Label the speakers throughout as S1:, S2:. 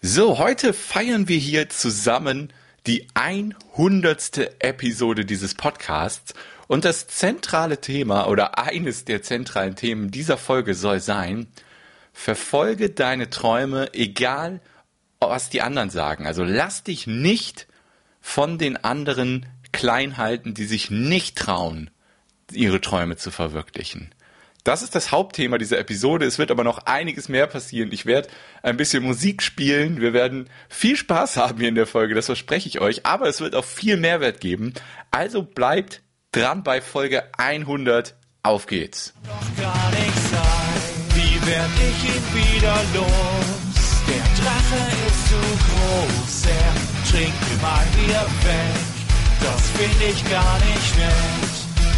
S1: So, heute feiern wir hier zusammen die 100. Episode dieses Podcasts und das zentrale Thema oder eines der zentralen Themen dieser Folge soll sein, verfolge deine Träume, egal was die anderen sagen. Also lass dich nicht von den anderen klein halten, die sich nicht trauen, ihre Träume zu verwirklichen. Das ist das Hauptthema dieser Episode. Es wird aber noch einiges mehr passieren. Ich werde ein bisschen Musik spielen. Wir werden viel Spaß haben hier in der Folge, das verspreche ich euch. Aber es wird auch viel Mehrwert geben. Also bleibt dran bei Folge 100. Auf geht's. Doch gar nichts sein. Wie werd ich ihn wieder los? Der Drache ist zu groß. Er trinkt immer wieder weg. Das finde ich gar nicht nett.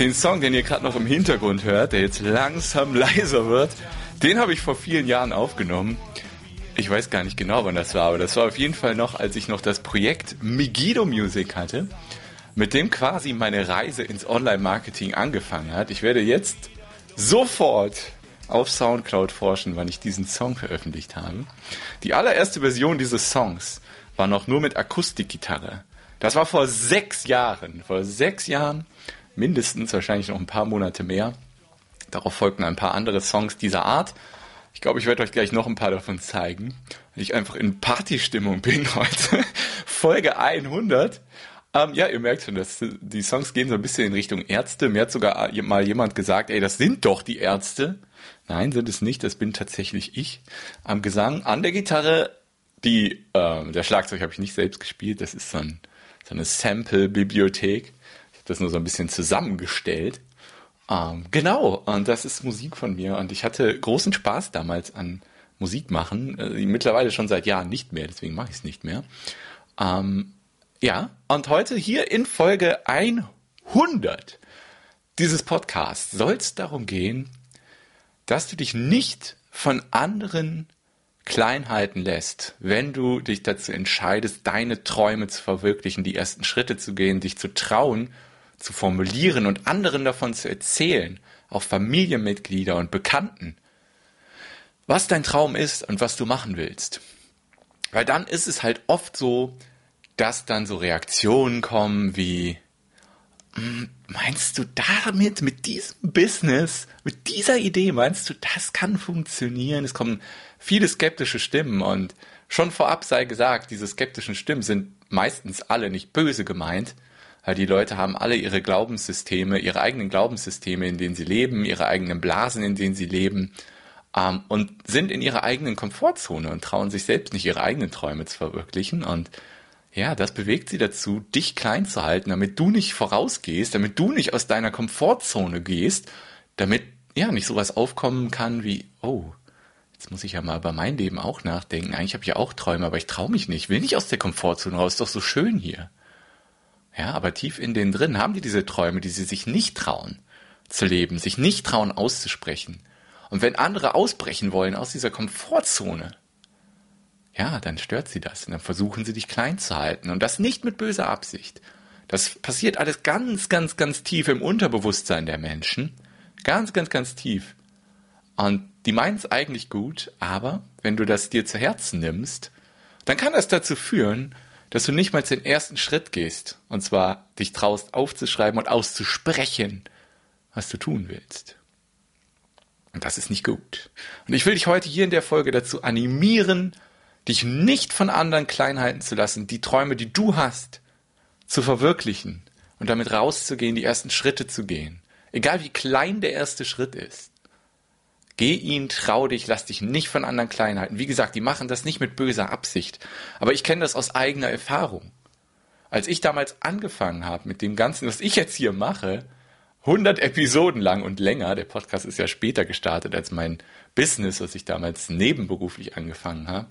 S1: Den Song, den ihr gerade noch im Hintergrund hört, der jetzt langsam leiser wird, den habe ich vor vielen Jahren aufgenommen. Ich weiß gar nicht genau, wann das war, aber das war auf jeden Fall noch, als ich noch das Projekt Megiddo Music hatte, mit dem quasi meine Reise ins Online-Marketing angefangen hat. Ich werde jetzt sofort auf Soundcloud forschen, wann ich diesen Song veröffentlicht habe. Die allererste Version dieses Songs war noch nur mit Akustikgitarre. Das war vor sechs Jahren. Vor sechs Jahren mindestens, wahrscheinlich noch ein paar Monate mehr. Darauf folgten ein paar andere Songs dieser Art. Ich glaube, ich werde euch gleich noch ein paar davon zeigen, weil ich einfach in Partystimmung bin heute. Folge 100. Ähm, ja, ihr merkt schon, dass die Songs gehen so ein bisschen in Richtung Ärzte. Mir hat sogar mal jemand gesagt, ey, das sind doch die Ärzte. Nein, sind es nicht. Das bin tatsächlich ich. Am Gesang, an der Gitarre, die, äh, der Schlagzeug habe ich nicht selbst gespielt. Das ist so, ein, so eine Sample-Bibliothek das nur so ein bisschen zusammengestellt. Ähm, genau, und das ist Musik von mir und ich hatte großen Spaß damals an Musik machen. Äh, mittlerweile schon seit Jahren nicht mehr, deswegen mache ich es nicht mehr. Ähm, ja, und heute hier in Folge 100 dieses Podcasts soll es darum gehen, dass du dich nicht von anderen klein halten lässt, wenn du dich dazu entscheidest, deine Träume zu verwirklichen, die ersten Schritte zu gehen, dich zu trauen zu formulieren und anderen davon zu erzählen, auch Familienmitglieder und Bekannten, was dein Traum ist und was du machen willst. Weil dann ist es halt oft so, dass dann so Reaktionen kommen wie, hm, meinst du damit, mit diesem Business, mit dieser Idee, meinst du, das kann funktionieren? Es kommen viele skeptische Stimmen und schon vorab sei gesagt, diese skeptischen Stimmen sind meistens alle nicht böse gemeint, die Leute haben alle ihre Glaubenssysteme, ihre eigenen Glaubenssysteme, in denen sie leben, ihre eigenen Blasen, in denen sie leben ähm, und sind in ihrer eigenen Komfortzone und trauen sich selbst nicht ihre eigenen Träume zu verwirklichen. Und ja, das bewegt sie dazu, dich klein zu halten, damit du nicht vorausgehst, damit du nicht aus deiner Komfortzone gehst, damit ja nicht sowas aufkommen kann wie, oh, jetzt muss ich ja mal über mein Leben auch nachdenken. Eigentlich habe ich ja auch Träume, aber ich traue mich nicht, will nicht aus der Komfortzone raus, ist doch so schön hier. Ja, aber tief in denen drin haben die diese Träume, die sie sich nicht trauen zu leben, sich nicht trauen auszusprechen. Und wenn andere ausbrechen wollen aus dieser Komfortzone, ja, dann stört sie das und dann versuchen sie dich klein zu halten und das nicht mit böser Absicht. Das passiert alles ganz, ganz, ganz tief im Unterbewusstsein der Menschen. Ganz, ganz, ganz tief. Und die meinen es eigentlich gut, aber wenn du das dir zu Herzen nimmst, dann kann das dazu führen, dass du nicht mal den ersten Schritt gehst. Und zwar dich traust aufzuschreiben und auszusprechen, was du tun willst. Und das ist nicht gut. Und ich will dich heute hier in der Folge dazu animieren, dich nicht von anderen klein halten zu lassen, die Träume, die du hast, zu verwirklichen und damit rauszugehen, die ersten Schritte zu gehen. Egal wie klein der erste Schritt ist. Geh ihn, trau dich, lass dich nicht von anderen klein halten. Wie gesagt, die machen das nicht mit böser Absicht. Aber ich kenne das aus eigener Erfahrung. Als ich damals angefangen habe mit dem Ganzen, was ich jetzt hier mache, 100 Episoden lang und länger, der Podcast ist ja später gestartet als mein Business, was ich damals nebenberuflich angefangen habe,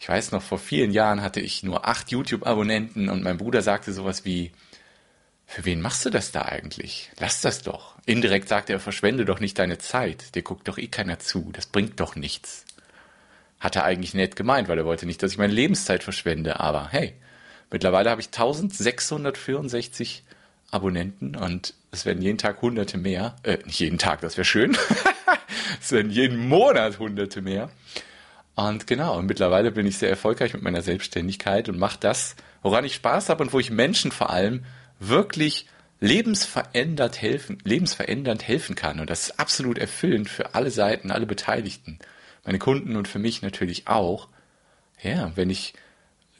S1: ich weiß noch, vor vielen Jahren hatte ich nur acht YouTube-Abonnenten und mein Bruder sagte sowas wie, für wen machst du das da eigentlich? Lass das doch. Indirekt sagte er, verschwende doch nicht deine Zeit. Dir guckt doch eh keiner zu. Das bringt doch nichts. Hat er eigentlich nett gemeint, weil er wollte nicht, dass ich meine Lebenszeit verschwende. Aber hey, mittlerweile habe ich 1664 Abonnenten und es werden jeden Tag hunderte mehr. Äh, nicht jeden Tag, das wäre schön. es werden jeden Monat hunderte mehr. Und genau, und mittlerweile bin ich sehr erfolgreich mit meiner Selbstständigkeit und mache das, woran ich Spaß habe und wo ich Menschen vor allem wirklich lebensverändert helfen, lebensverändernd helfen kann. Und das ist absolut erfüllend für alle Seiten, alle Beteiligten. Meine Kunden und für mich natürlich auch. Ja, wenn ich,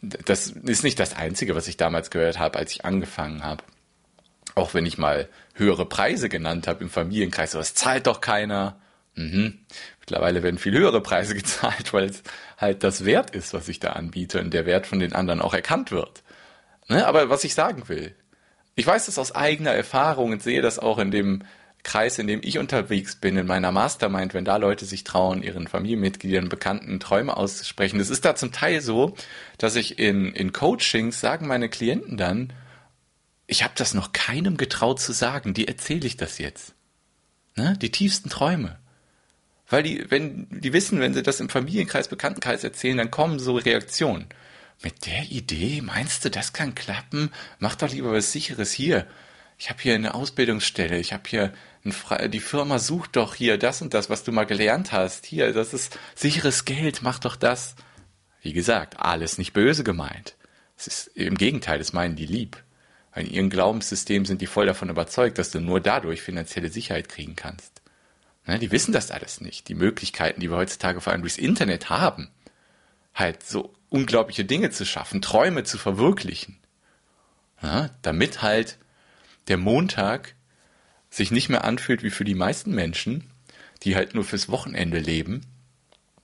S1: das ist nicht das Einzige, was ich damals gehört habe, als ich angefangen habe. Auch wenn ich mal höhere Preise genannt habe im Familienkreis, aber es zahlt doch keiner. Mhm. Mittlerweile werden viel höhere Preise gezahlt, weil es halt das Wert ist, was ich da anbiete und der Wert von den anderen auch erkannt wird. Ne? Aber was ich sagen will, ich weiß das aus eigener Erfahrung und sehe das auch in dem Kreis, in dem ich unterwegs bin, in meiner Mastermind, wenn da Leute sich trauen, ihren Familienmitgliedern, Bekannten Träume auszusprechen. Es ist da zum Teil so, dass ich in, in Coachings sagen meine Klienten dann, ich habe das noch keinem getraut zu sagen, die erzähle ich das jetzt. Ne? Die tiefsten Träume. Weil die, wenn, die wissen, wenn sie das im Familienkreis, Bekanntenkreis erzählen, dann kommen so Reaktionen. Mit der Idee, meinst du, das kann klappen? Mach doch lieber was Sicheres hier. Ich habe hier eine Ausbildungsstelle, ich habe hier die Firma sucht doch hier das und das, was du mal gelernt hast. Hier, das ist sicheres Geld, mach doch das. Wie gesagt, alles nicht böse gemeint. Es ist im Gegenteil, das meinen die lieb. In ihrem Glaubenssystem sind die voll davon überzeugt, dass du nur dadurch finanzielle Sicherheit kriegen kannst. Ne, die wissen das alles nicht. Die Möglichkeiten, die wir heutzutage vor allem durchs Internet haben, halt so unglaubliche Dinge zu schaffen, Träume zu verwirklichen. Ja, damit halt der Montag sich nicht mehr anfühlt wie für die meisten Menschen, die halt nur fürs Wochenende leben,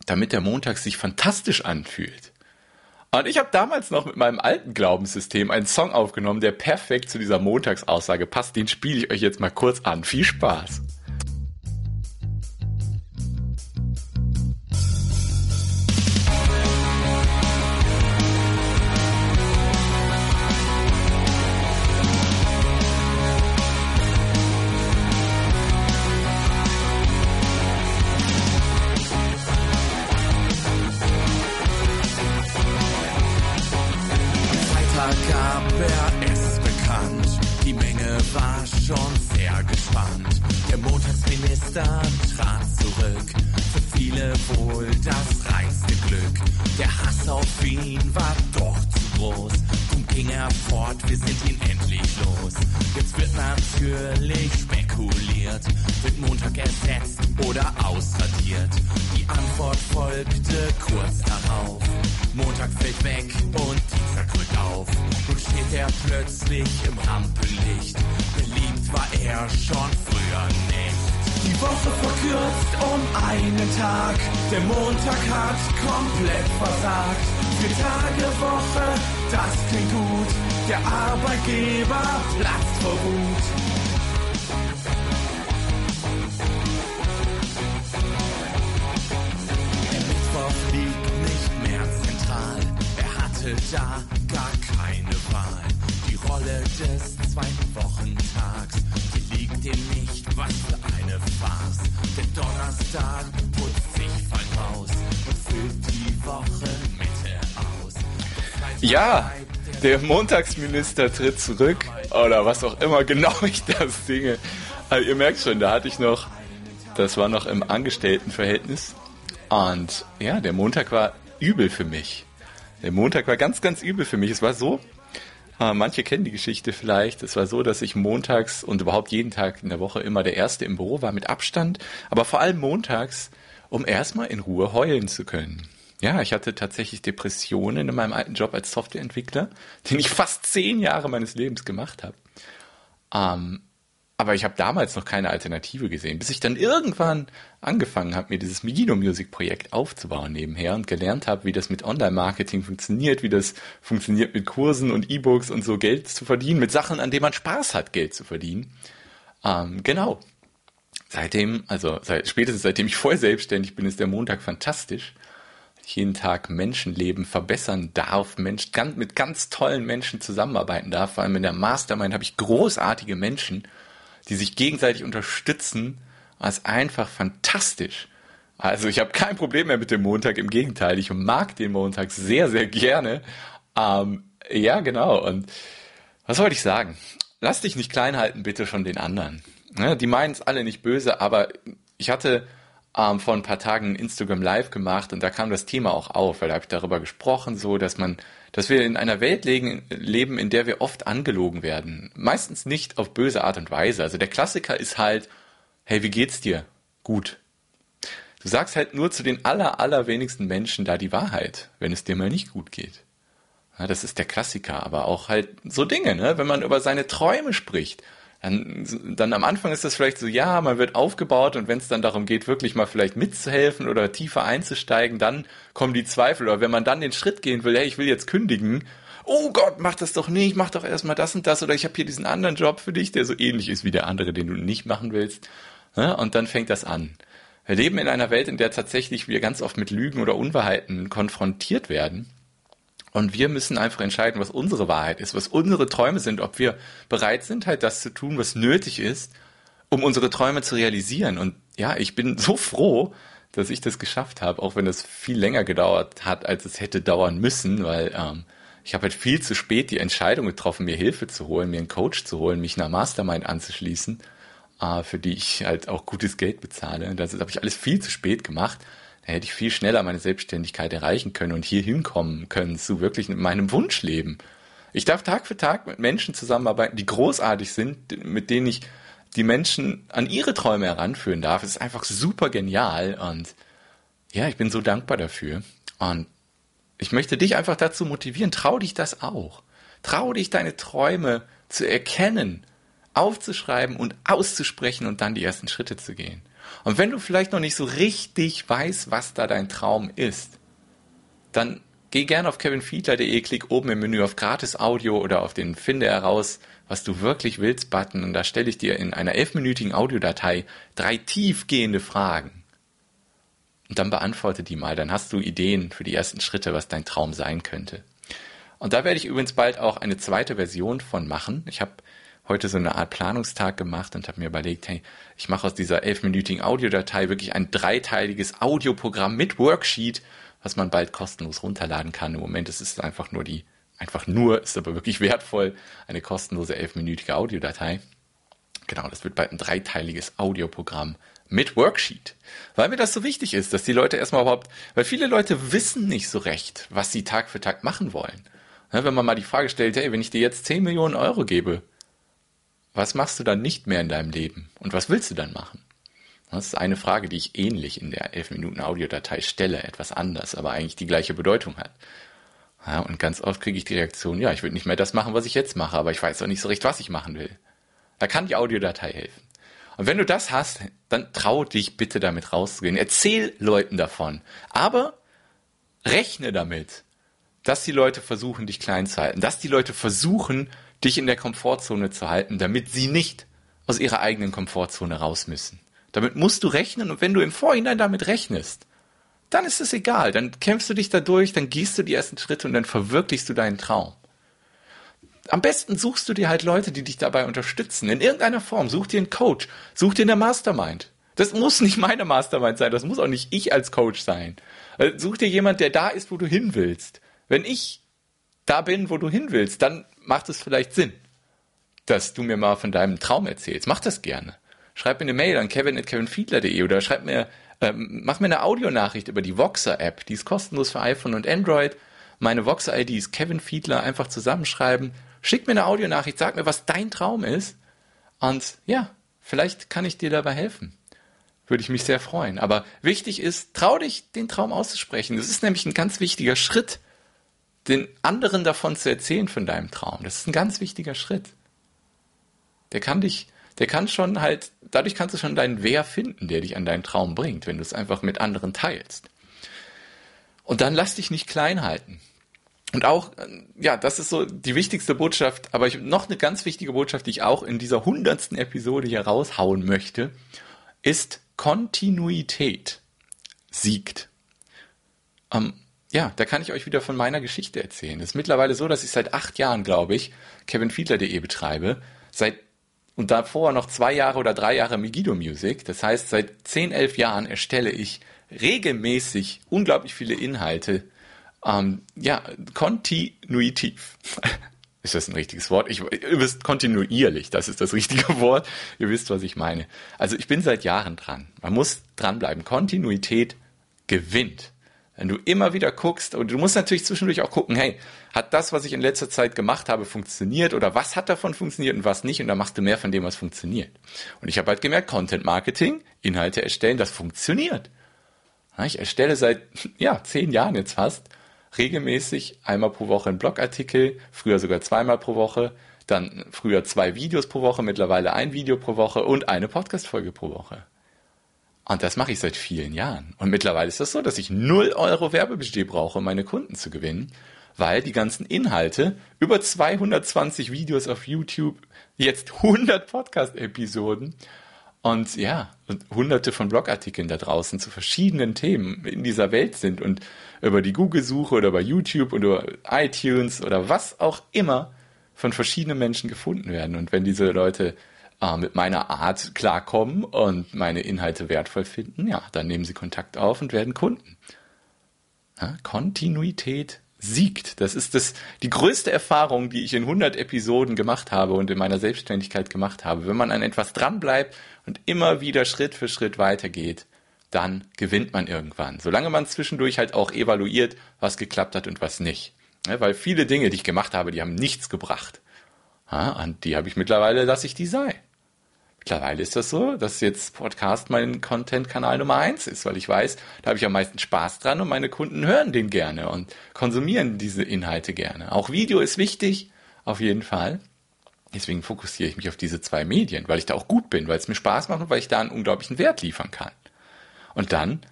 S1: damit der Montag sich fantastisch anfühlt. Und ich habe damals noch mit meinem alten Glaubenssystem einen Song aufgenommen, der perfekt zu dieser Montagsaussage passt. Den spiele ich euch jetzt mal kurz an. Viel Spaß!
S2: Finger fort, wir sind ihn endlich los. Jetzt wird natürlich spekuliert, wird Montag ersetzt oder ausradiert. Die Antwort folgte kurz darauf. Montag fällt weg und Dienstag rückt auf. Nun steht er plötzlich im Rampenlicht. Beliebt war er schon früher nicht. Die Woche verkürzt um einen Tag. Der Montag hat komplett versagt. Vier Tage Woche, das klingt gut. Der Arbeitgeber platzt vor Wut. Der Mittwoch liegt nicht mehr zentral. Er hatte da gar keine Wahl. Die Rolle des Zwei-Wochentags, die liegt ihm nicht. Was für eine Farce. Der Donnerstag
S1: Ja, der Montagsminister tritt zurück oder was auch immer genau ich das singe. Also ihr merkt schon, da hatte ich noch, das war noch im Angestelltenverhältnis und ja, der Montag war übel für mich. Der Montag war ganz, ganz übel für mich. Es war so, äh, manche kennen die Geschichte vielleicht. Es war so, dass ich montags und überhaupt jeden Tag in der Woche immer der Erste im Büro war mit Abstand, aber vor allem montags, um erstmal in Ruhe heulen zu können. Ja, ich hatte tatsächlich Depressionen in meinem alten Job als Softwareentwickler, den ich fast zehn Jahre meines Lebens gemacht habe. Ähm, aber ich habe damals noch keine Alternative gesehen, bis ich dann irgendwann angefangen habe, mir dieses Megino Music Projekt aufzubauen nebenher und gelernt habe, wie das mit Online-Marketing funktioniert, wie das funktioniert mit Kursen und E-Books und so Geld zu verdienen, mit Sachen, an denen man Spaß hat, Geld zu verdienen. Ähm, genau. Seitdem, also seit, spätestens seitdem ich voll selbstständig bin, ist der Montag fantastisch. Jeden Tag Menschenleben verbessern darf, Mensch, ganz, mit ganz tollen Menschen zusammenarbeiten darf. Vor allem in der Mastermind habe ich großartige Menschen, die sich gegenseitig unterstützen. Das ist einfach fantastisch. Also ich habe kein Problem mehr mit dem Montag, im Gegenteil, ich mag den Montag sehr, sehr gerne. Ähm, ja, genau. Und was wollte ich sagen? Lass dich nicht klein halten, bitte von den anderen. Ja, die meinen es alle nicht böse, aber ich hatte ähm, vor ein paar Tagen Instagram Live gemacht und da kam das Thema auch auf, weil da habe ich darüber gesprochen, so dass man, dass wir in einer Welt legen, leben, in der wir oft angelogen werden. Meistens nicht auf böse Art und Weise. Also der Klassiker ist halt, hey, wie geht's dir? Gut. Du sagst halt nur zu den aller, allerwenigsten Menschen da die Wahrheit, wenn es dir mal nicht gut geht. Ja, das ist der Klassiker, aber auch halt so Dinge, ne? wenn man über seine Träume spricht dann, dann am Anfang ist das vielleicht so, ja, man wird aufgebaut und wenn es dann darum geht, wirklich mal vielleicht mitzuhelfen oder tiefer einzusteigen, dann kommen die Zweifel. Oder wenn man dann den Schritt gehen will, hey, ich will jetzt kündigen, oh Gott, mach das doch nicht, mach doch erstmal das und das oder ich habe hier diesen anderen Job für dich, der so ähnlich ist wie der andere, den du nicht machen willst. Ja, und dann fängt das an. Wir leben in einer Welt, in der tatsächlich wir ganz oft mit Lügen oder Unwahrheiten konfrontiert werden. Und wir müssen einfach entscheiden, was unsere Wahrheit ist, was unsere Träume sind, ob wir bereit sind, halt das zu tun, was nötig ist, um unsere Träume zu realisieren. Und ja, ich bin so froh, dass ich das geschafft habe, auch wenn das viel länger gedauert hat, als es hätte dauern müssen, weil ähm, ich habe halt viel zu spät die Entscheidung getroffen, mir Hilfe zu holen, mir einen Coach zu holen, mich einer Mastermind anzuschließen, äh, für die ich halt auch gutes Geld bezahle. Das habe ich alles viel zu spät gemacht hätte ich viel schneller meine Selbstständigkeit erreichen können und hier hinkommen können zu wirklich meinem Wunschleben. Ich darf Tag für Tag mit Menschen zusammenarbeiten, die großartig sind, mit denen ich die Menschen an ihre Träume heranführen darf. Es ist einfach super genial und ja, ich bin so dankbar dafür. Und ich möchte dich einfach dazu motivieren, trau dich das auch. Trau dich, deine Träume zu erkennen, aufzuschreiben und auszusprechen und dann die ersten Schritte zu gehen. Und wenn du vielleicht noch nicht so richtig weißt, was da dein Traum ist, dann geh gerne auf kevinfiedler.de, klick oben im Menü auf Gratis Audio oder auf den Finde heraus, was du wirklich willst Button und da stelle ich dir in einer elfminütigen Audiodatei drei tiefgehende Fragen. Und dann beantworte die mal, dann hast du Ideen für die ersten Schritte, was dein Traum sein könnte. Und da werde ich übrigens bald auch eine zweite Version von machen. Ich habe heute so eine Art Planungstag gemacht und habe mir überlegt, hey, ich mache aus dieser elfminütigen Audiodatei wirklich ein dreiteiliges Audioprogramm mit Worksheet, was man bald kostenlos runterladen kann. Im Moment ist es einfach nur die, einfach nur, ist aber wirklich wertvoll, eine kostenlose elfminütige Audiodatei. Genau, das wird bald ein dreiteiliges Audioprogramm mit Worksheet. Weil mir das so wichtig ist, dass die Leute erstmal überhaupt, weil viele Leute wissen nicht so recht, was sie Tag für Tag machen wollen. wenn man mal die Frage stellt, hey, wenn ich dir jetzt 10 Millionen Euro gebe, was machst du dann nicht mehr in deinem Leben und was willst du dann machen? Das ist eine Frage, die ich ähnlich in der 11 Minuten Audiodatei stelle, etwas anders, aber eigentlich die gleiche Bedeutung hat. Ja, und ganz oft kriege ich die Reaktion, ja, ich will nicht mehr das machen, was ich jetzt mache, aber ich weiß auch nicht so recht, was ich machen will. Da kann die Audiodatei helfen. Und wenn du das hast, dann trau dich bitte damit rauszugehen. Erzähl Leuten davon. Aber rechne damit, dass die Leute versuchen, dich klein zu halten, dass die Leute versuchen, dich in der Komfortzone zu halten, damit sie nicht aus ihrer eigenen Komfortzone raus müssen. Damit musst du rechnen und wenn du im Vorhinein damit rechnest, dann ist es egal, dann kämpfst du dich da durch, dann gehst du die ersten Schritte und dann verwirklichst du deinen Traum. Am besten suchst du dir halt Leute, die dich dabei unterstützen, in irgendeiner Form. Such dir einen Coach, such dir eine Mastermind. Das muss nicht meine Mastermind sein, das muss auch nicht ich als Coach sein. Also such dir jemand, der da ist, wo du hin willst. Wenn ich da bin, wo du hin willst, dann macht es vielleicht Sinn, dass du mir mal von deinem Traum erzählst. Mach das gerne. Schreib mir eine Mail an kevin.kevinfiedler.de oder schreib mir, ähm, mach mir eine Audionachricht über die Voxer-App. Die ist kostenlos für iPhone und Android. Meine Voxer-ID ist Kevin Fiedler. Einfach zusammenschreiben. Schick mir eine Audionachricht, sag mir, was dein Traum ist. Und ja, vielleicht kann ich dir dabei helfen. Würde ich mich sehr freuen. Aber wichtig ist, trau dich, den Traum auszusprechen. Das ist nämlich ein ganz wichtiger Schritt den anderen davon zu erzählen von deinem Traum. Das ist ein ganz wichtiger Schritt. Der kann dich, der kann schon halt, dadurch kannst du schon deinen Wer finden, der dich an deinen Traum bringt, wenn du es einfach mit anderen teilst. Und dann lass dich nicht klein halten. Und auch, ja, das ist so die wichtigste Botschaft, aber ich, noch eine ganz wichtige Botschaft, die ich auch in dieser hundertsten Episode hier raushauen möchte, ist Kontinuität siegt. Ähm, ja, da kann ich euch wieder von meiner Geschichte erzählen. Es ist mittlerweile so, dass ich seit acht Jahren, glaube ich, kevinfiedler.de betreibe. Seit und davor noch zwei Jahre oder drei Jahre Megiddo Music. Das heißt, seit zehn, elf Jahren erstelle ich regelmäßig unglaublich viele Inhalte. Ähm, ja, kontinuitiv. ist das ein richtiges Wort? Ich, ihr wisst kontinuierlich, das ist das richtige Wort. Ihr wisst, was ich meine. Also ich bin seit Jahren dran. Man muss dranbleiben. Kontinuität gewinnt. Wenn du immer wieder guckst, und du musst natürlich zwischendurch auch gucken, hey, hat das, was ich in letzter Zeit gemacht habe, funktioniert oder was hat davon funktioniert und was nicht und dann machst du mehr von dem, was funktioniert. Und ich habe halt gemerkt, Content Marketing, Inhalte erstellen, das funktioniert. Ich erstelle seit, ja, zehn Jahren jetzt fast regelmäßig einmal pro Woche einen Blogartikel, früher sogar zweimal pro Woche, dann früher zwei Videos pro Woche, mittlerweile ein Video pro Woche und eine Podcast-Folge pro Woche. Und das mache ich seit vielen Jahren. Und mittlerweile ist das so, dass ich 0 Euro Werbebudget brauche, um meine Kunden zu gewinnen, weil die ganzen Inhalte, über 220 Videos auf YouTube, jetzt 100 Podcast-Episoden und ja, und hunderte von Blogartikeln da draußen zu verschiedenen Themen in dieser Welt sind und über die Google-Suche oder bei YouTube oder iTunes oder was auch immer von verschiedenen Menschen gefunden werden. Und wenn diese Leute äh, mit meiner Art klarkommen und meine Inhalte wertvoll finden, ja, dann nehmen sie Kontakt auf und werden Kunden. Ja, Kontinuität siegt. Das ist das, die größte Erfahrung, die ich in 100 Episoden gemacht habe und in meiner Selbstständigkeit gemacht habe. Wenn man an etwas dranbleibt und immer wieder Schritt für Schritt weitergeht, dann gewinnt man irgendwann. Solange man zwischendurch halt auch evaluiert, was geklappt hat und was nicht. Ja, weil viele Dinge, die ich gemacht habe, die haben nichts gebracht. Ja, und die habe ich mittlerweile, dass ich die sei. Mittlerweile ist das so, dass jetzt Podcast mein Content-Kanal Nummer eins ist, weil ich weiß, da habe ich am meisten Spaß dran und meine Kunden hören den gerne und konsumieren diese Inhalte gerne. Auch Video ist wichtig, auf jeden Fall. Deswegen fokussiere ich mich auf diese zwei Medien, weil ich da auch gut bin, weil es mir Spaß macht und weil ich da einen unglaublichen Wert liefern kann. Und dann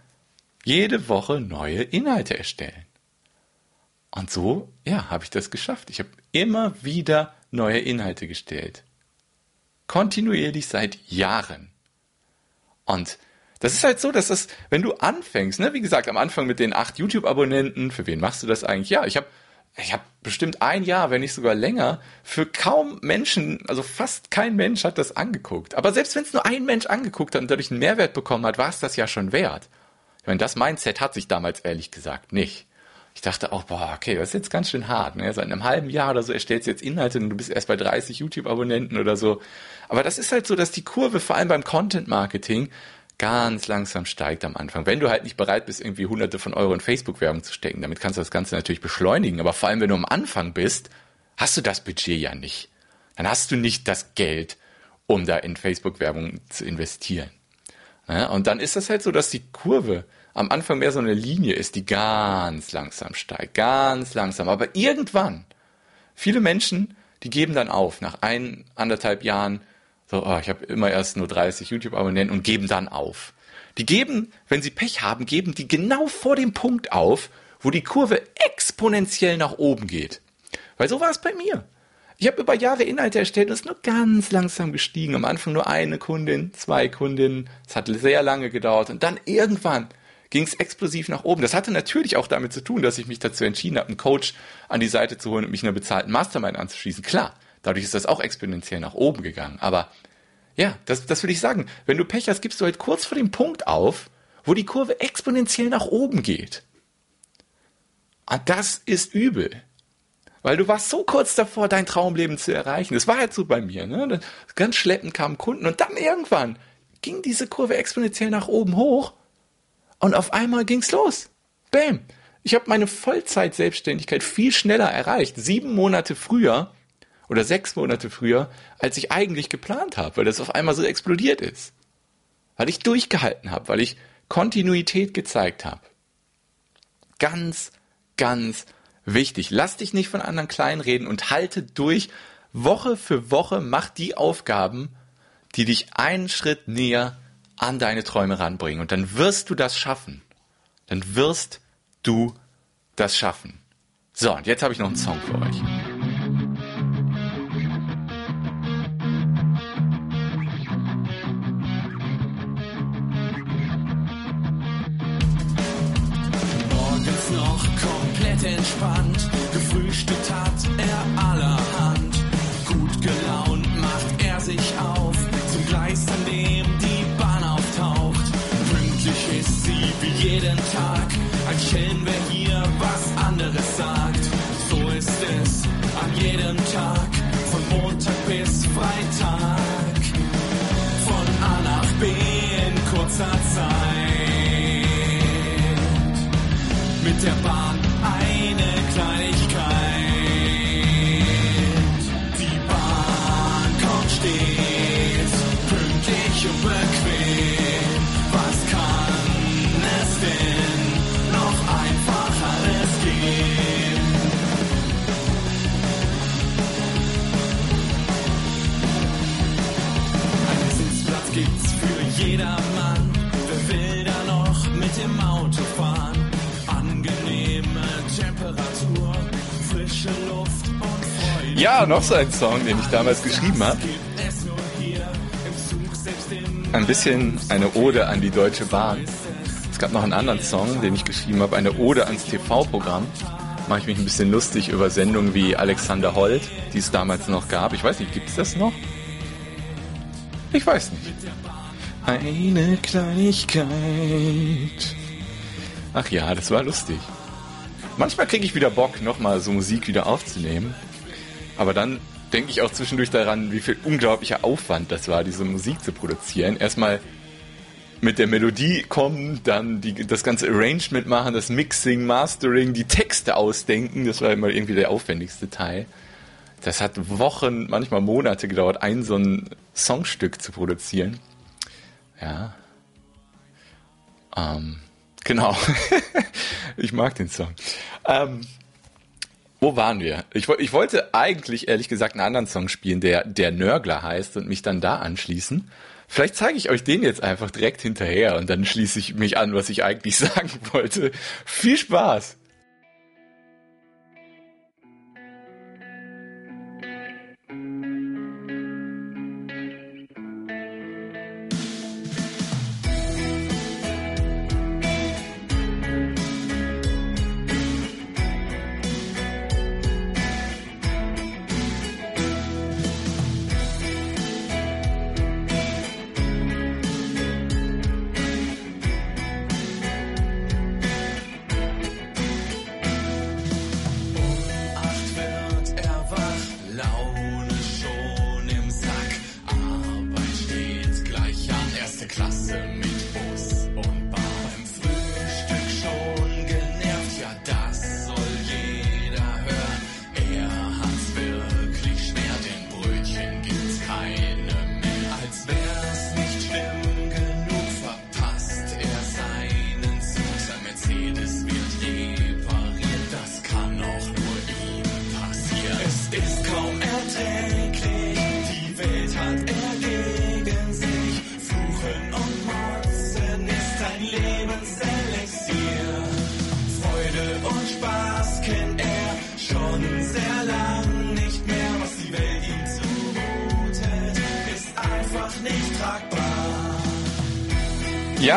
S1: jede Woche neue Inhalte erstellen. Und so, ja, habe ich das geschafft. Ich habe immer wieder neue Inhalte gestellt kontinuierlich seit Jahren. Und das ist halt so, dass das, wenn du anfängst, ne, wie gesagt, am Anfang mit den acht YouTube-Abonnenten, für wen machst du das eigentlich? Ja, ich habe ich hab bestimmt ein Jahr, wenn nicht sogar länger, für kaum Menschen, also fast kein Mensch hat das angeguckt. Aber selbst wenn es nur ein Mensch angeguckt hat und dadurch einen Mehrwert bekommen hat, war es das ja schon wert. Ich meine, das Mindset hat sich damals ehrlich gesagt nicht ich dachte auch, boah, okay, das ist jetzt ganz schön hart. Ne? Seit einem halben Jahr oder so erstellst du jetzt Inhalte und du bist erst bei 30 YouTube-Abonnenten oder so. Aber das ist halt so, dass die Kurve vor allem beim Content-Marketing ganz langsam steigt am Anfang. Wenn du halt nicht bereit bist, irgendwie hunderte von Euro in Facebook-Werbung zu stecken, damit kannst du das Ganze natürlich beschleunigen. Aber vor allem, wenn du am Anfang bist, hast du das Budget ja nicht. Dann hast du nicht das Geld, um da in Facebook-Werbung zu investieren. Ja, und dann ist das halt so, dass die Kurve am Anfang mehr so eine Linie ist, die ganz langsam steigt, ganz langsam. Aber irgendwann, viele Menschen, die geben dann auf, nach ein, anderthalb Jahren, so, oh, ich habe immer erst nur 30 YouTube-Abonnenten und geben dann auf. Die geben, wenn sie Pech haben, geben die genau vor dem Punkt auf, wo die Kurve exponentiell nach oben geht. Weil so war es bei mir. Ich habe über Jahre Inhalte erstellt und es ist nur ganz langsam gestiegen. Am Anfang nur eine Kundin, zwei Kundinnen. Es hat sehr lange gedauert. Und dann irgendwann ging es explosiv nach oben. Das hatte natürlich auch damit zu tun, dass ich mich dazu entschieden habe, einen Coach an die Seite zu holen und mich in einer bezahlten Mastermind anzuschließen. Klar, dadurch ist das auch exponentiell nach oben gegangen. Aber ja, das, das will ich sagen. Wenn du Pech hast, gibst du halt kurz vor dem Punkt auf, wo die Kurve exponentiell nach oben geht. Und das ist übel. Weil du warst so kurz davor, dein Traumleben zu erreichen. Das war halt so bei mir. Ne? Ganz schleppend kamen Kunden und dann irgendwann ging diese Kurve exponentiell nach oben hoch und auf einmal ging's los. Bam. Ich habe meine Vollzeit-Selbstständigkeit viel schneller erreicht. Sieben Monate früher oder sechs Monate früher, als ich eigentlich geplant habe, weil das auf einmal so explodiert ist. Weil ich durchgehalten habe, weil ich Kontinuität gezeigt habe. Ganz, ganz wichtig. Lass dich nicht von anderen kleinreden und halte durch. Woche für Woche mach die Aufgaben, die dich einen Schritt näher an deine Träume ranbringen. Und dann wirst du das schaffen. Dann wirst du das schaffen. So, und jetzt habe ich noch einen Song für euch.
S2: Ein Schelm,
S1: Ja, noch so ein Song, den ich damals geschrieben habe. Ein bisschen eine Ode an die Deutsche Bahn. Es gab noch einen anderen Song, den ich geschrieben habe, eine Ode ans TV-Programm. Mache ich mich ein bisschen lustig über Sendungen wie Alexander Holt, die es damals noch gab. Ich weiß nicht, gibt es das noch? Ich weiß nicht. Eine Kleinigkeit. Ach ja, das war lustig. Manchmal kriege ich wieder Bock, nochmal so Musik wieder aufzunehmen. Aber dann denke ich auch zwischendurch daran, wie viel unglaublicher Aufwand das war, diese Musik zu produzieren. Erstmal mit der Melodie kommen, dann die, das ganze Arrangement machen, das Mixing, Mastering, die Texte ausdenken. Das war immer irgendwie der aufwendigste Teil. Das hat Wochen, manchmal Monate gedauert, ein so ein Songstück zu produzieren. Ja. Ähm, genau. ich mag den Song. Ähm, wo waren wir? Ich, ich wollte eigentlich, ehrlich gesagt, einen anderen Song spielen, der der Nörgler heißt und mich dann da anschließen. Vielleicht zeige ich euch den jetzt einfach direkt hinterher und dann schließe ich mich an, was ich eigentlich sagen wollte. Viel Spaß!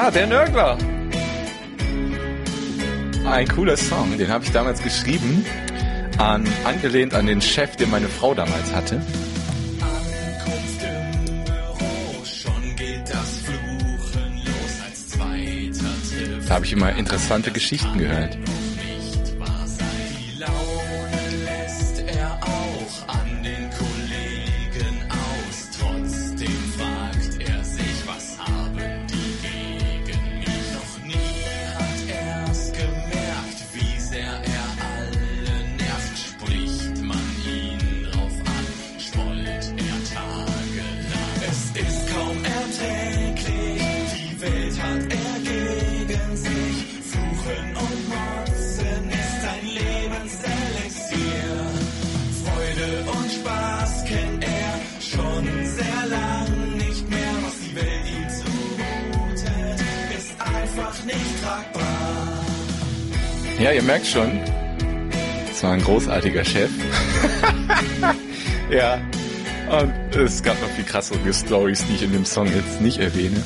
S2: Ja,
S1: der Nörgler. Ein cooler Song, den habe ich damals geschrieben, an, angelehnt an den Chef, den meine Frau damals hatte. Da habe ich immer interessante Geschichten gehört. Ja, ihr merkt schon, es war ein großartiger Chef. ja, und es gab noch viel krassere Stories, die ich in dem Song jetzt nicht erwähne.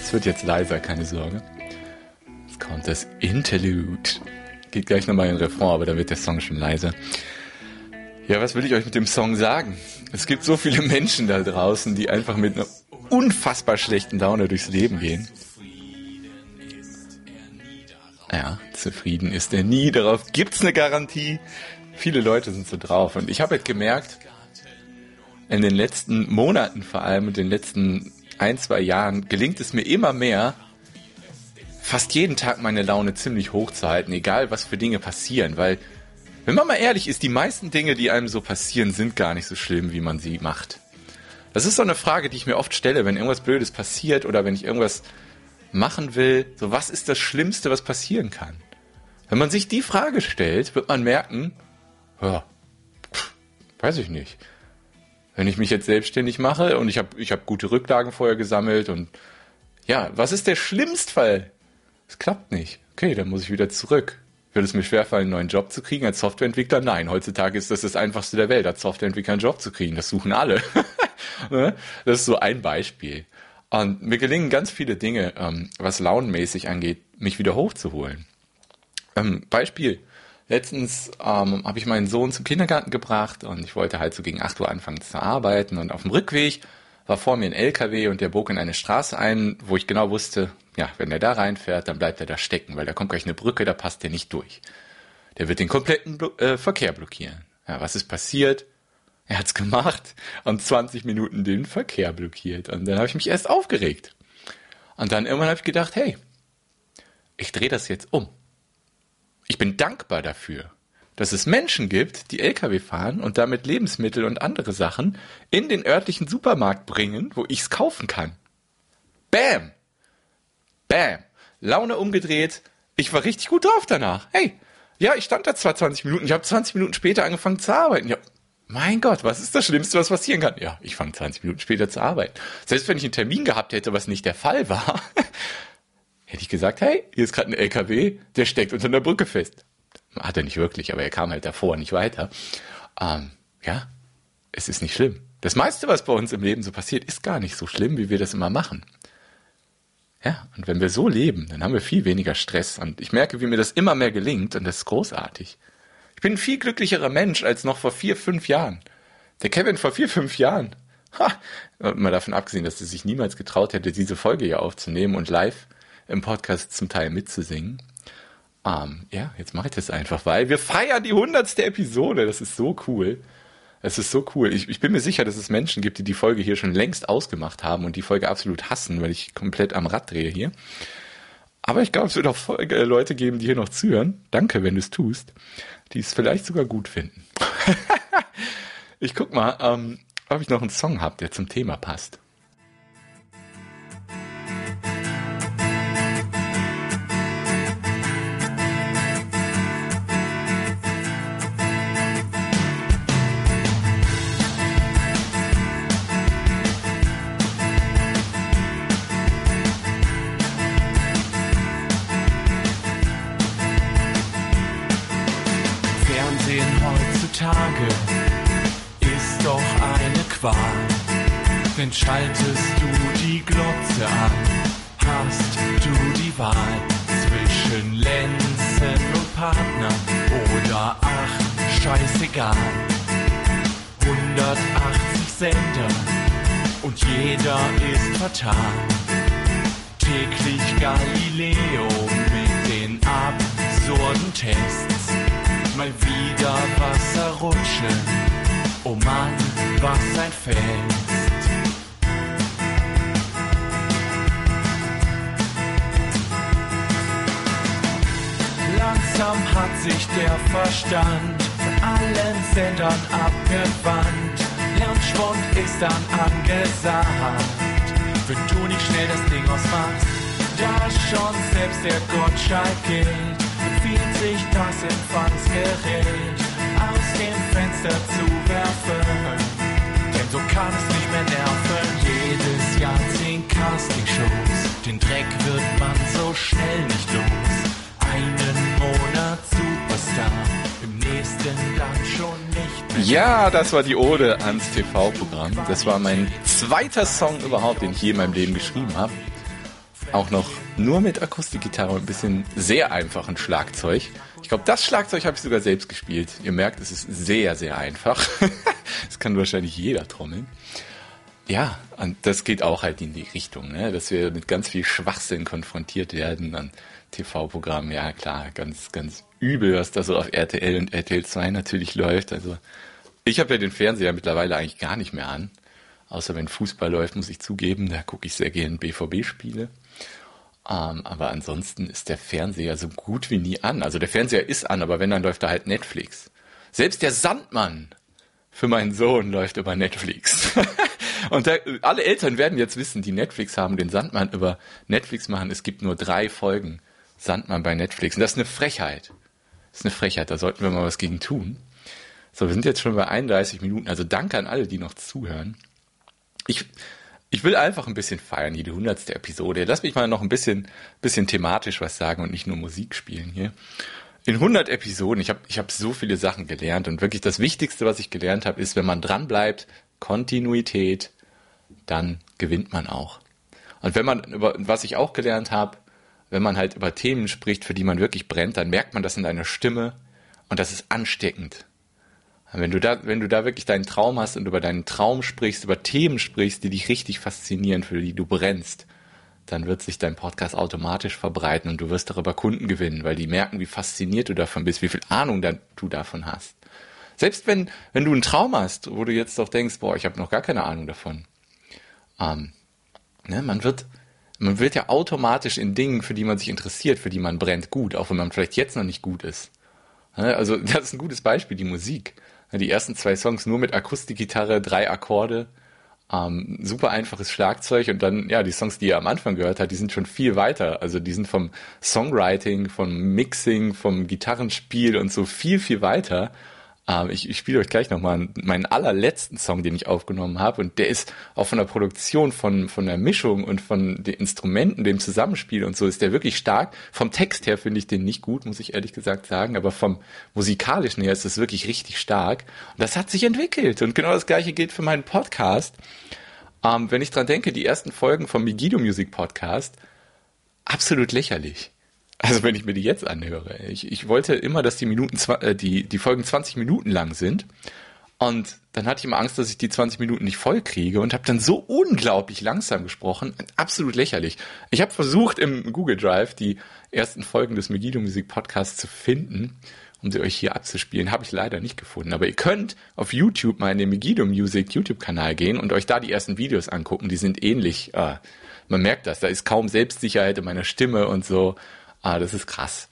S1: Es wird jetzt leiser, keine Sorge. Jetzt kommt das Interlude. geht gleich nochmal in den Refrain, aber dann wird der Song schon leise. Ja, was will ich euch mit dem Song sagen? Es gibt so viele Menschen da draußen, die einfach mit einer unfassbar schlechten Laune durchs Leben gehen. Ja, zufrieden ist er nie. Darauf gibt's eine Garantie. Viele Leute sind so drauf. Und ich habe halt gemerkt, in den letzten Monaten vor allem und den letzten ein, zwei Jahren gelingt es mir immer mehr, fast jeden Tag meine Laune ziemlich hoch zu halten, egal was für Dinge passieren, weil, wenn man mal ehrlich ist, die meisten Dinge, die einem so passieren, sind gar nicht so schlimm, wie man sie macht. Das ist so eine Frage, die ich mir oft stelle, wenn irgendwas Blödes passiert oder wenn ich irgendwas machen will. So, was ist das Schlimmste, was passieren kann? Wenn man sich die Frage stellt, wird man merken, ja, weiß ich nicht. Wenn ich mich jetzt selbstständig mache und ich habe ich hab gute Rücklagen vorher gesammelt und ja, was ist der Schlimmstfall? Es klappt nicht. Okay, dann muss ich wieder zurück. Wird es mir schwerfallen, einen neuen Job zu kriegen als Softwareentwickler? Nein, heutzutage ist das das Einfachste der Welt, als Softwareentwickler einen Job zu kriegen. Das suchen alle. Ne? das ist so ein Beispiel. Und mir gelingen ganz viele Dinge, ähm, was launenmäßig angeht, mich wieder hochzuholen. Ähm, Beispiel. Letztens ähm, habe ich meinen Sohn zum Kindergarten gebracht und ich wollte halt so gegen 8 Uhr anfangen zu arbeiten und auf dem Rückweg war vor mir ein LKW und der bog in eine Straße ein, wo ich genau wusste, ja, wenn der da reinfährt, dann bleibt er da stecken, weil da kommt gleich eine Brücke, da passt der nicht durch. Der wird den kompletten Blo äh, Verkehr blockieren. Ja, was ist passiert? Er hat's gemacht und 20 Minuten den Verkehr blockiert. Und dann habe ich mich erst aufgeregt. Und dann irgendwann habe ich gedacht, hey, ich drehe das jetzt um. Ich bin dankbar dafür, dass es Menschen gibt, die Lkw fahren und damit Lebensmittel und andere Sachen in den örtlichen Supermarkt bringen, wo ich's kaufen kann. Bam! Bam! Laune umgedreht. Ich war richtig gut drauf danach. Hey, ja, ich stand da zwar 20 Minuten, ich habe 20 Minuten später angefangen zu arbeiten. Ja, mein Gott, was ist das Schlimmste, was passieren kann? Ja, ich fange 20 Minuten später zu arbeiten. Selbst wenn ich einen Termin gehabt hätte, was nicht der Fall war, hätte ich gesagt, hey, hier ist gerade ein LKW, der steckt unter einer Brücke fest. Hat er nicht wirklich, aber er kam halt davor, nicht weiter. Ähm, ja, es ist nicht schlimm. Das meiste, was bei uns im Leben so passiert, ist gar nicht so schlimm, wie wir das immer machen. Ja, und wenn wir so leben, dann haben wir viel weniger Stress. Und ich merke, wie mir das immer mehr gelingt, und das ist großartig. Ich bin ein viel glücklicherer Mensch als noch vor vier, fünf Jahren. Der Kevin vor vier, fünf Jahren. Ha, mal davon abgesehen, dass er sich niemals getraut hätte, diese Folge hier aufzunehmen und live im Podcast zum Teil mitzusingen. Ähm, ja, jetzt mache ich das einfach, weil wir feiern die hundertste Episode. Das ist so cool. Es ist so cool. Ich, ich bin mir sicher, dass es Menschen gibt, die die Folge hier schon längst ausgemacht haben und die Folge absolut hassen, weil ich komplett am Rad drehe hier. Aber ich glaube, es wird auch äh, Leute geben, die hier noch zuhören. Danke, wenn du es tust. Die es vielleicht sogar gut finden. ich guck mal, ähm, ob ich noch einen Song habe, der zum Thema passt.
S2: Dann angesagt. Wenn du nicht schnell das Ding ausmachst, da schon selbst der Gottschalk gilt, empfiehlt sich das Empfangsgerät aus dem Fenster zu werfen. Denn so kann es nicht mehr nerven. Jedes Jahr zehn Castingshows. Den Dreck wird man so schnell nicht los. Einen Monat Superstar, im nächsten dann schon.
S1: Ja, das war die Ode ans TV-Programm. Das war mein zweiter Song überhaupt, den ich je in meinem Leben geschrieben habe. Auch noch nur mit Akustikgitarre und ein bisschen sehr einfachen Schlagzeug. Ich glaube, das Schlagzeug habe ich sogar selbst gespielt. Ihr merkt, es ist sehr, sehr einfach. das kann wahrscheinlich jeder trommeln. Ja, und das geht auch halt in die Richtung, ne? dass wir mit ganz viel Schwachsinn konfrontiert werden an TV-Programmen. Ja, klar, ganz, ganz übel, was da so auf RTL und RTL 2 natürlich läuft. Also ich habe ja den Fernseher mittlerweile eigentlich gar nicht mehr an. Außer wenn Fußball läuft, muss ich zugeben, da gucke ich sehr gerne BVB-Spiele. Ähm, aber ansonsten ist der Fernseher so gut wie nie an. Also der Fernseher ist an, aber wenn, dann läuft da halt Netflix. Selbst der Sandmann für meinen Sohn läuft über Netflix. Und da, alle Eltern werden jetzt wissen, die Netflix haben, den Sandmann über Netflix machen. Es gibt nur drei Folgen Sandmann bei Netflix. Und das ist eine Frechheit. Das ist eine Frechheit, da sollten wir mal was gegen tun. So, wir sind jetzt schon bei 31 Minuten. Also danke an alle, die noch zuhören. Ich, ich will einfach ein bisschen feiern, hier die hundertste Episode. Lass mich mal noch ein bisschen, bisschen thematisch was sagen und nicht nur Musik spielen hier. In 100 Episoden, ich habe ich hab so viele Sachen gelernt und wirklich das Wichtigste, was ich gelernt habe, ist, wenn man dran bleibt, Kontinuität, dann gewinnt man auch. Und wenn man, über, was ich auch gelernt habe, wenn man halt über Themen spricht, für die man wirklich brennt, dann merkt man das in deiner Stimme und das ist ansteckend. Wenn du da, wenn du da wirklich deinen Traum hast und über deinen Traum sprichst, über Themen sprichst, die dich richtig faszinieren, für die du brennst, dann wird sich dein Podcast automatisch verbreiten und du wirst darüber Kunden gewinnen, weil die merken, wie fasziniert du davon bist, wie viel Ahnung du davon hast. Selbst wenn, wenn du einen Traum hast, wo du jetzt doch denkst, boah, ich habe noch gar keine Ahnung davon. Ähm, ne, man wird, man wird ja automatisch in Dingen, für die man sich interessiert, für die man brennt, gut, auch wenn man vielleicht jetzt noch nicht gut ist. Ne, also das ist ein gutes Beispiel, die Musik. Die ersten zwei Songs nur mit Akustikgitarre, drei Akkorde, ähm, super einfaches Schlagzeug und dann, ja, die Songs, die ihr am Anfang gehört habt, die sind schon viel weiter. Also die sind vom Songwriting, vom Mixing, vom Gitarrenspiel und so viel, viel weiter. Ähm, ich ich spiele euch gleich nochmal meinen allerletzten Song, den ich aufgenommen habe. Und der ist auch von der Produktion, von, von der Mischung und von den Instrumenten, dem Zusammenspiel und so, ist der wirklich stark. Vom Text her finde ich den nicht gut, muss ich ehrlich gesagt sagen. Aber vom musikalischen her ist es wirklich richtig stark. Und das hat sich entwickelt. Und genau das gleiche gilt für meinen Podcast. Ähm, wenn ich dran denke, die ersten Folgen vom Megiddo Music Podcast, absolut lächerlich. Also wenn ich mir die jetzt anhöre. Ich, ich wollte immer, dass die Minuten, äh, die, die Folgen 20 Minuten lang sind. Und dann hatte ich immer Angst, dass ich die 20 Minuten nicht voll kriege und habe dann so unglaublich langsam gesprochen. Absolut lächerlich. Ich habe versucht, im Google Drive die ersten Folgen des Megiddo Musik Podcasts zu finden, um sie euch hier abzuspielen. Habe ich leider nicht gefunden. Aber ihr könnt auf YouTube mal in den Megiddo Music YouTube-Kanal gehen und euch da die ersten Videos angucken. Die sind ähnlich. Äh, man merkt das. Da ist kaum Selbstsicherheit in meiner Stimme und so. Ah, das ist krass.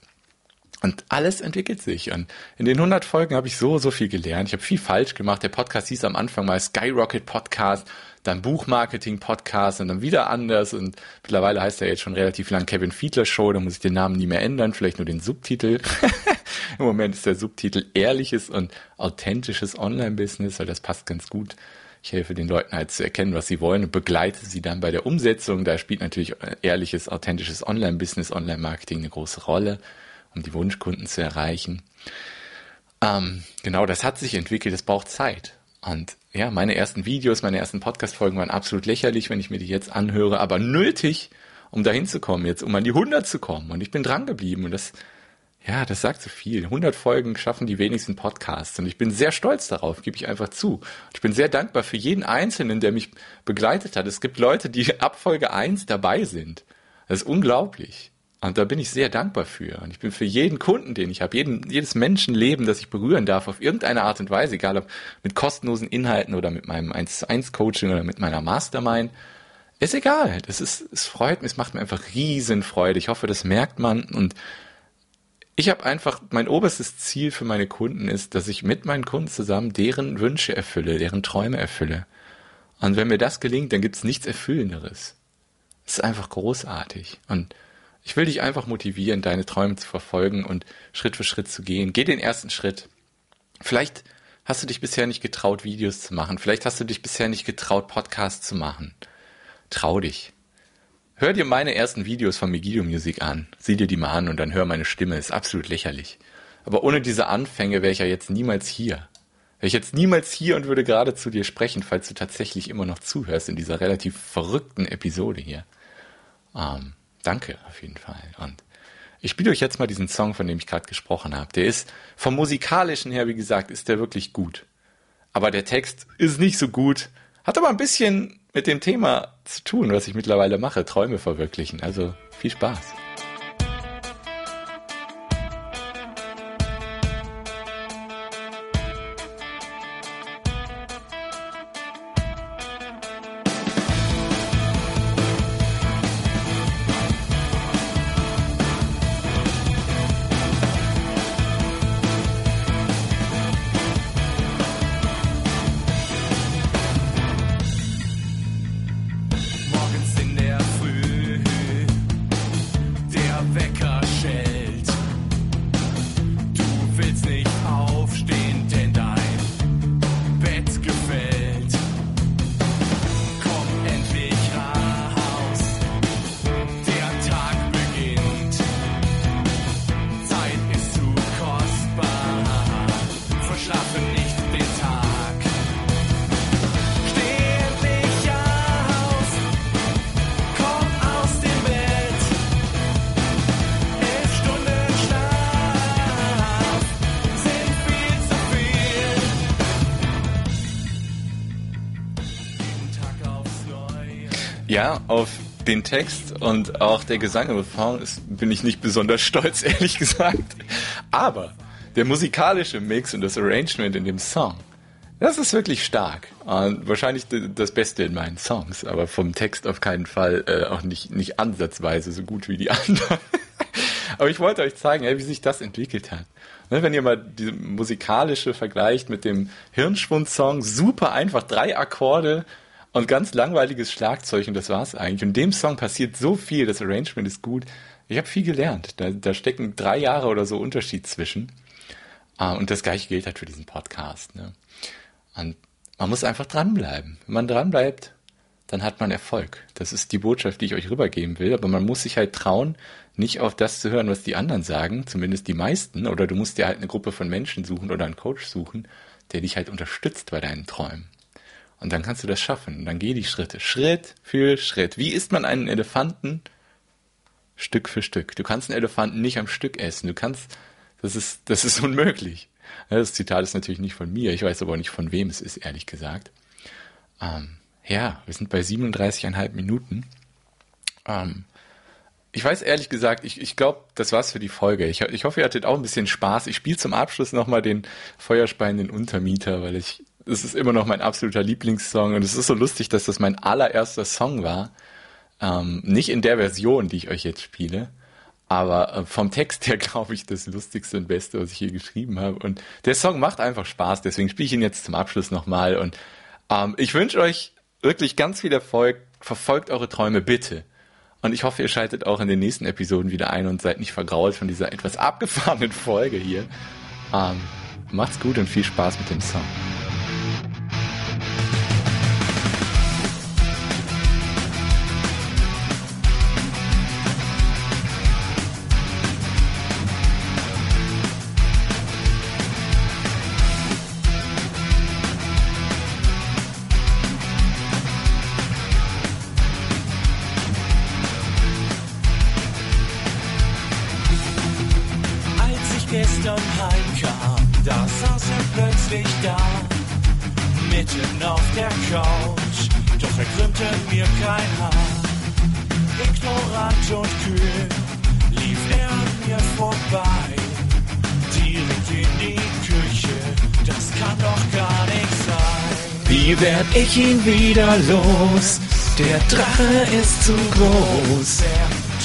S1: Und alles entwickelt sich. Und in den 100 Folgen habe ich so, so viel gelernt. Ich habe viel falsch gemacht. Der Podcast hieß am Anfang mal Skyrocket Podcast, dann Buchmarketing Podcast und dann wieder anders. Und mittlerweile heißt er jetzt schon relativ lang Kevin Fiedler Show. Da muss ich den Namen nie mehr ändern, vielleicht nur den Subtitel. Im Moment ist der Subtitel Ehrliches und authentisches Online-Business, weil das passt ganz gut ich helfe den Leuten halt zu erkennen, was sie wollen und begleite sie dann bei der Umsetzung. Da spielt natürlich ehrliches, authentisches Online-Business, Online-Marketing eine große Rolle, um die Wunschkunden zu erreichen. Ähm, genau, das hat sich entwickelt, es braucht Zeit. Und ja, meine ersten Videos, meine ersten Podcast-Folgen waren absolut lächerlich, wenn ich mir die jetzt anhöre, aber nötig, um dahin zu kommen, jetzt um an die 100 zu kommen. Und ich bin dran geblieben und das ja, das sagt so viel. 100 Folgen schaffen die wenigsten Podcasts und ich bin sehr stolz darauf, gebe ich einfach zu. Ich bin sehr dankbar für jeden Einzelnen, der mich begleitet hat. Es gibt Leute, die ab Folge 1 dabei sind. Das ist unglaublich. Und da bin ich sehr dankbar für. Und ich bin für jeden Kunden, den ich habe, jeden, jedes Menschenleben, das ich berühren darf, auf irgendeine Art und Weise, egal ob mit kostenlosen Inhalten oder mit meinem 1 zu 1 Coaching oder mit meiner Mastermind, ist egal. Das ist, es freut mich, es macht mir einfach riesen Freude. Ich hoffe, das merkt man und ich habe einfach, mein oberstes Ziel für meine Kunden ist, dass ich mit meinen Kunden zusammen deren Wünsche erfülle, deren Träume erfülle. Und wenn mir das gelingt, dann gibt's nichts Erfüllenderes. Es ist einfach großartig. Und ich will dich einfach motivieren, deine Träume zu verfolgen und Schritt für Schritt zu gehen. Geh den ersten Schritt. Vielleicht hast du dich bisher nicht getraut, Videos zu machen. Vielleicht hast du dich bisher nicht getraut, Podcasts zu machen. Trau dich. Hör dir meine ersten Videos von Megiddo Music an. Sieh dir die mal an und dann hör meine Stimme. Ist absolut lächerlich. Aber ohne diese Anfänge wäre ich ja jetzt niemals hier. Wäre ich jetzt niemals hier und würde gerade zu dir sprechen, falls du tatsächlich immer noch zuhörst in dieser relativ verrückten Episode hier. Ähm, danke auf jeden Fall. Und ich spiele euch jetzt mal diesen Song, von dem ich gerade gesprochen habe. Der ist vom musikalischen her, wie gesagt, ist der wirklich gut. Aber der Text ist nicht so gut, hat aber ein bisschen mit dem Thema zu tun, was ich mittlerweile mache, Träume verwirklichen. Also viel Spaß. Ja, auf den Text und auch der Gesang im Refrain ist, bin ich nicht besonders stolz, ehrlich gesagt. Aber der musikalische Mix und das Arrangement in dem Song, das ist wirklich stark. Und wahrscheinlich das Beste in meinen Songs, aber vom Text auf keinen Fall äh, auch nicht, nicht ansatzweise so gut wie die anderen. aber ich wollte euch zeigen, wie sich das entwickelt hat. Ne, wenn ihr mal die musikalische vergleicht mit dem Hirnschwund-Song, super einfach, drei Akkorde und ganz langweiliges Schlagzeug und das war's eigentlich. Und dem Song passiert so viel, das Arrangement ist gut. Ich habe viel gelernt. Da, da stecken drei Jahre oder so Unterschied zwischen. Ah, und das gleiche gilt halt für diesen Podcast. Ne? Und man muss einfach dranbleiben. Wenn man dranbleibt, dann hat man Erfolg. Das ist die Botschaft, die ich euch rübergeben will. Aber man muss sich halt trauen, nicht auf das zu hören, was die anderen sagen, zumindest die meisten. Oder du musst dir halt eine Gruppe von Menschen suchen oder einen Coach suchen, der dich halt unterstützt bei deinen Träumen. Und dann kannst du das schaffen. Und dann geh die Schritte. Schritt für Schritt. Wie isst man einen Elefanten? Stück für Stück. Du kannst einen Elefanten nicht am Stück essen. Du kannst, das ist, das ist unmöglich. Das Zitat ist natürlich nicht von mir. Ich weiß aber auch nicht, von wem es ist, ehrlich gesagt. Ähm, ja, wir sind bei 37,5 Minuten. Ähm, ich weiß ehrlich gesagt, ich, ich glaube, das war's für die Folge. Ich, ich hoffe, ihr hattet auch ein bisschen Spaß. Ich spiele zum Abschluss nochmal den feuerspeienden Untermieter, weil ich, es ist immer noch mein absoluter Lieblingssong und es ist so lustig, dass das mein allererster Song war. Ähm, nicht in der Version, die ich euch jetzt spiele, aber äh, vom Text her glaube ich das Lustigste und Beste, was ich hier geschrieben habe. Und der Song macht einfach Spaß, deswegen spiele ich ihn jetzt zum Abschluss nochmal. Und ähm, ich wünsche euch wirklich ganz viel Erfolg. Verfolgt eure Träume bitte. Und ich hoffe, ihr schaltet auch in den nächsten Episoden wieder ein und seid nicht vergrault von dieser etwas abgefahrenen Folge hier. Ähm, macht's gut und viel Spaß mit dem Song.
S2: Gestern heimkam, da saß er plötzlich da, mitten auf der Couch, doch er krümmte mir kein Haar. Ignorant und kühl lief er an mir vorbei, direkt in die Küche, das kann doch gar nicht sein.
S1: Wie werd ich ihn wieder los? Der Drache ist zu groß.
S2: Er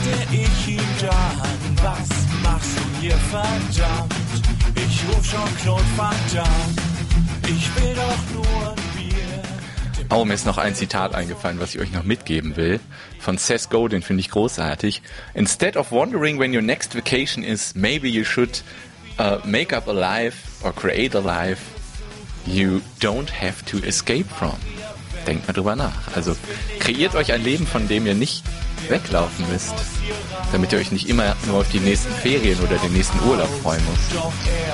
S2: fragte ich ihn dann, was machst du hier verdammt? Ich ruf schon Claude Van Damme. Ich will doch nur
S1: Oh, mir ist noch ein Zitat eingefallen, was ich euch noch mitgeben will. Von Seth Godin finde ich großartig. Instead of wondering when your next vacation is, maybe you should uh, make up a life or create a life you don't have to escape from. Denkt mal drüber nach. Also kreiert euch ein Leben, von dem ihr nicht weglaufen müsst, damit ihr euch nicht immer nur auf die nächsten Ferien oder den nächsten Urlaub freuen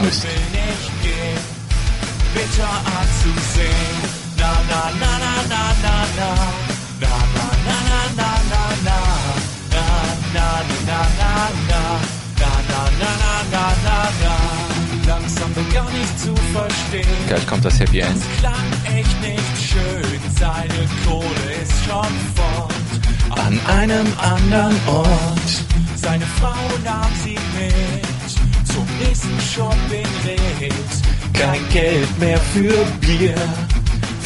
S1: müsst.
S2: bitter anzusehen. Na na na na na na na na na
S1: Gleich kommt das Happy End.
S2: Es klang echt nicht schön, seine Kohle ist schon fort.
S1: An einem anderen Ort.
S2: Seine Frau nahm sie mit zum nächsten Shopping-Red.
S1: Kein Geld mehr für Bier.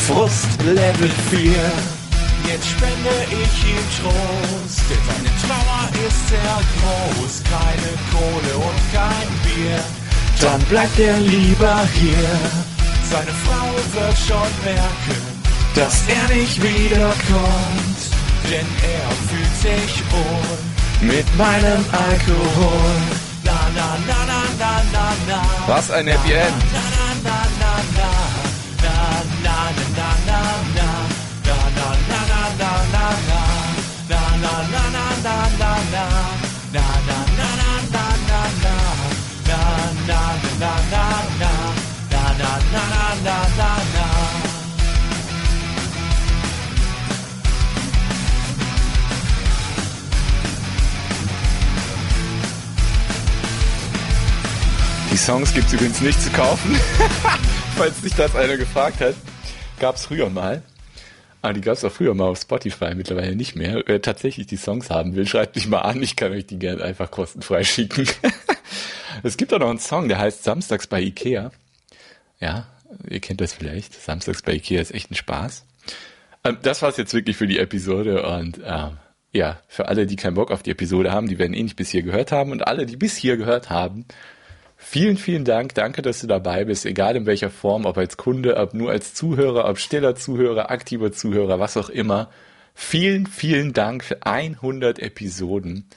S1: Frust Level 4.
S2: Jetzt spende ich ihm Trost, denn seine Trauer ist sehr groß. Keine Kohle und kein Bier.
S1: Dann bleibt er lieber hier,
S2: Seine Frau wird schon merken,
S1: dass er nicht wiederkommt.
S2: denn er fühlt sich wohl.
S1: Mit meinem Alkohol.
S2: Na na na na na na na.
S1: Was ein Happy End. Songs gibt's übrigens nicht zu kaufen. Falls sich das einer gefragt hat. Gab's früher mal. Ah, die gab's auch früher mal auf Spotify, mittlerweile nicht mehr. Wer tatsächlich die Songs haben will, schreibt mich mal an. Ich kann euch die gerne einfach kostenfrei schicken. es gibt auch noch einen Song, der heißt Samstags bei Ikea. Ja, ihr kennt das vielleicht. Samstags bei Ikea ist echt ein Spaß. Ähm, das war's jetzt wirklich für die Episode und ähm, ja, für alle, die keinen Bock auf die Episode haben, die werden eh nicht bis hier gehört haben und alle, die bis hier gehört haben, Vielen, vielen Dank. Danke, dass du dabei bist, egal in welcher Form, ob als Kunde, ob nur als Zuhörer, ob stiller Zuhörer, aktiver Zuhörer, was auch immer. Vielen, vielen Dank für 100 Episoden.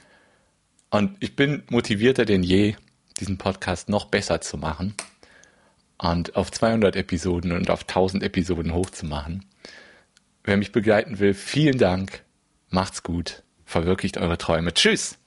S1: Und ich bin motivierter denn je, diesen Podcast noch besser zu machen und auf 200 Episoden und auf 1000 Episoden hochzumachen. Wer mich begleiten will, vielen Dank. Macht's gut. Verwirklicht eure Träume. Tschüss.